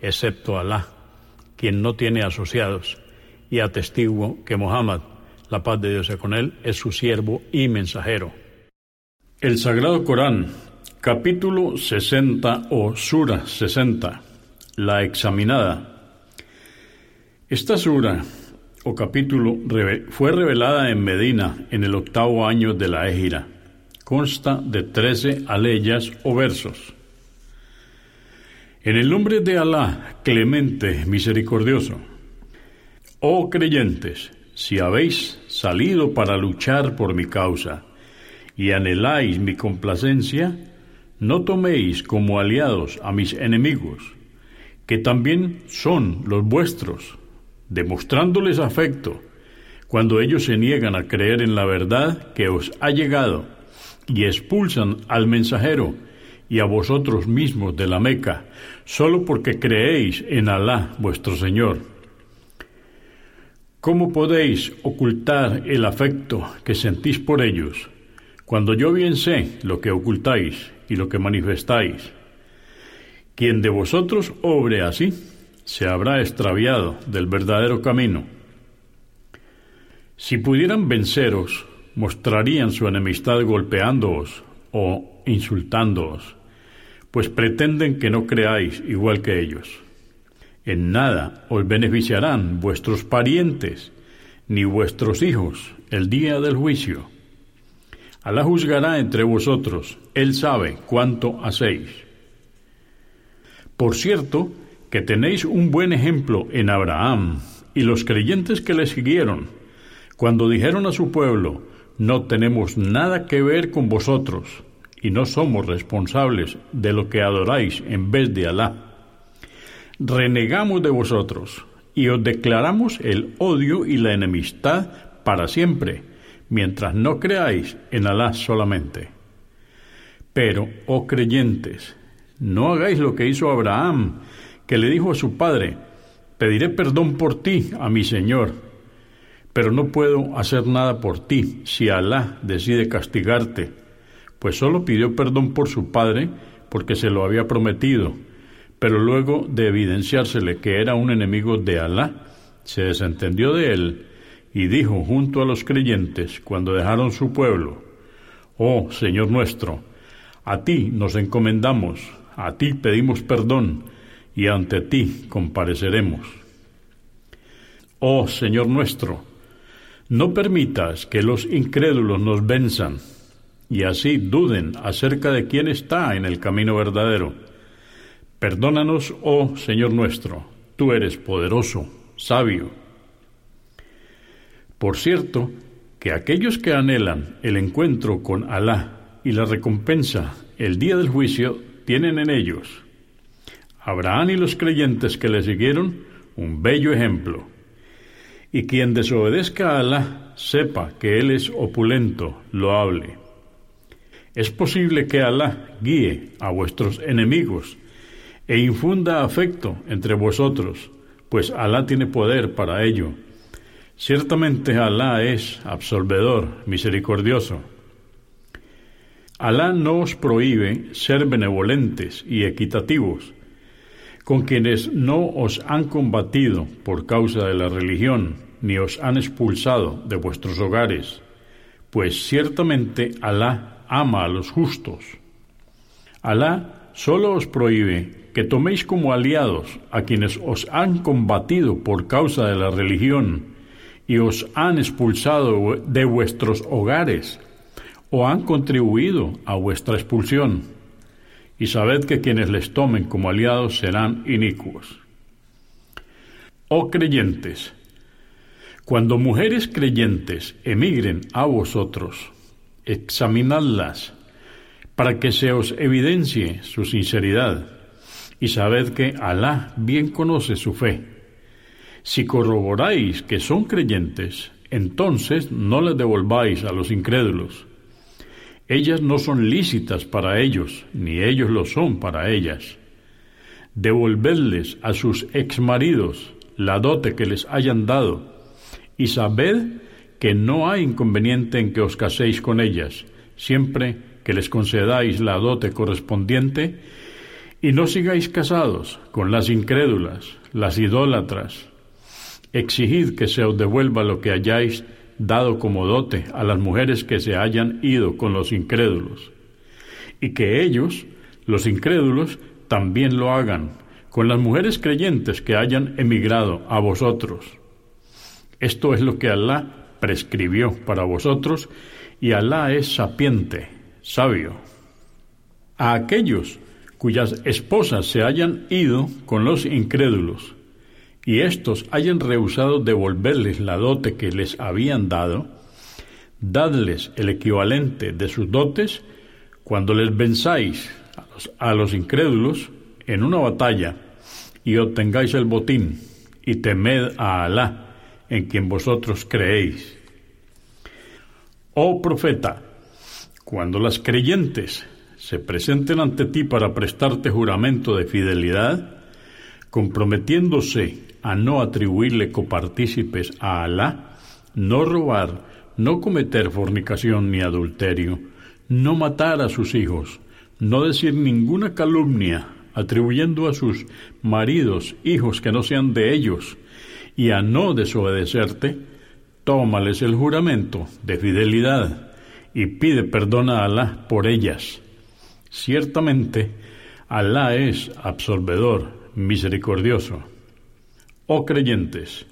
excepto Alá, quien no tiene asociados, y atestiguo que Muhammad, la paz de Dios sea con él, es su siervo y mensajero. El Sagrado Corán, capítulo 60 o Sura 60, la examinada. Esta sura o capítulo fue revelada en Medina en el octavo año de la Égira. Consta de trece aleyas o versos. En el nombre de Alá, clemente, misericordioso. Oh creyentes, si habéis salido para luchar por mi causa y anheláis mi complacencia, no toméis como aliados a mis enemigos, que también son los vuestros, demostrándoles afecto cuando ellos se niegan a creer en la verdad que os ha llegado y expulsan al mensajero y a vosotros mismos de la Meca, solo porque creéis en Alá vuestro Señor. ¿Cómo podéis ocultar el afecto que sentís por ellos, cuando yo bien sé lo que ocultáis y lo que manifestáis? Quien de vosotros obre así, se habrá extraviado del verdadero camino. Si pudieran venceros, mostrarían su enemistad golpeándoos o insultándoos pues pretenden que no creáis igual que ellos. En nada os beneficiarán vuestros parientes ni vuestros hijos el día del juicio. Alá juzgará entre vosotros, Él sabe cuánto hacéis. Por cierto, que tenéis un buen ejemplo en Abraham y los creyentes que le siguieron, cuando dijeron a su pueblo, no tenemos nada que ver con vosotros, y no somos responsables de lo que adoráis en vez de Alá. Renegamos de vosotros y os declaramos el odio y la enemistad para siempre, mientras no creáis en Alá solamente. Pero, oh creyentes, no hagáis lo que hizo Abraham, que le dijo a su padre, pediré perdón por ti a mi Señor, pero no puedo hacer nada por ti si Alá decide castigarte pues solo pidió perdón por su padre porque se lo había prometido, pero luego de evidenciársele que era un enemigo de Alá, se desentendió de él y dijo junto a los creyentes cuando dejaron su pueblo, Oh Señor nuestro, a ti nos encomendamos, a ti pedimos perdón y ante ti compareceremos. Oh Señor nuestro, no permitas que los incrédulos nos venzan y así duden acerca de quién está en el camino verdadero. Perdónanos, oh Señor nuestro, tú eres poderoso, sabio. Por cierto, que aquellos que anhelan el encuentro con Alá y la recompensa el día del juicio tienen en ellos, Abraham y los creyentes que le siguieron, un bello ejemplo. Y quien desobedezca a Alá, sepa que Él es opulento, loable. Es posible que Alá guíe a vuestros enemigos e infunda afecto entre vosotros, pues Alá tiene poder para ello. Ciertamente Alá es absolvedor, misericordioso. Alá no os prohíbe ser benevolentes y equitativos con quienes no os han combatido por causa de la religión, ni os han expulsado de vuestros hogares, pues ciertamente Alá ama a los justos. Alá solo os prohíbe que toméis como aliados a quienes os han combatido por causa de la religión y os han expulsado de vuestros hogares o han contribuido a vuestra expulsión. Y sabed que quienes les tomen como aliados serán inicuos. Oh creyentes, cuando mujeres creyentes emigren a vosotros, examinadlas para que se os evidencie su sinceridad y sabed que Alá bien conoce su fe. Si corroboráis que son creyentes, entonces no les devolváis a los incrédulos. Ellas no son lícitas para ellos, ni ellos lo son para ellas. Devolvedles a sus exmaridos la dote que les hayan dado, y sabed que no hay inconveniente en que os caséis con ellas, siempre que les concedáis la dote correspondiente y no sigáis casados con las incrédulas, las idólatras. Exigid que se os devuelva lo que hayáis dado como dote a las mujeres que se hayan ido con los incrédulos, y que ellos, los incrédulos, también lo hagan con las mujeres creyentes que hayan emigrado a vosotros. Esto es lo que Alá prescribió para vosotros, y Alá es sapiente, sabio. A aquellos cuyas esposas se hayan ido con los incrédulos, y éstos hayan rehusado devolverles la dote que les habían dado, dadles el equivalente de sus dotes cuando les venzáis a los, a los incrédulos en una batalla y obtengáis el botín, y temed a Alá, en quien vosotros creéis. Oh profeta, cuando las creyentes se presenten ante ti para prestarte juramento de fidelidad, comprometiéndose a no atribuirle copartícipes a Alá, no robar, no cometer fornicación ni adulterio, no matar a sus hijos, no decir ninguna calumnia, atribuyendo a sus maridos hijos que no sean de ellos, y a no desobedecerte, tómales el juramento de fidelidad y pide perdón a Alá por ellas Ciertamente, Alá es absorbedor, misericordioso. Oh creyentes,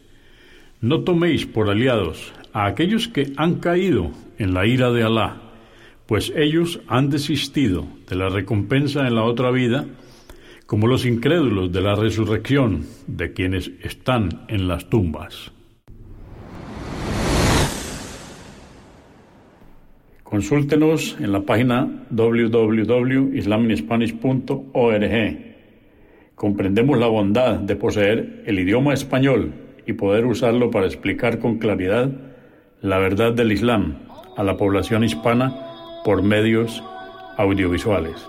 no toméis por aliados a aquellos que han caído en la ira de Alá, pues ellos han desistido de la recompensa en la otra vida, como los incrédulos de la resurrección de quienes están en las tumbas. Consúltenos en la página www.islaminspanish.org. Comprendemos la bondad de poseer el idioma español y poder usarlo para explicar con claridad la verdad del Islam a la población hispana por medios audiovisuales.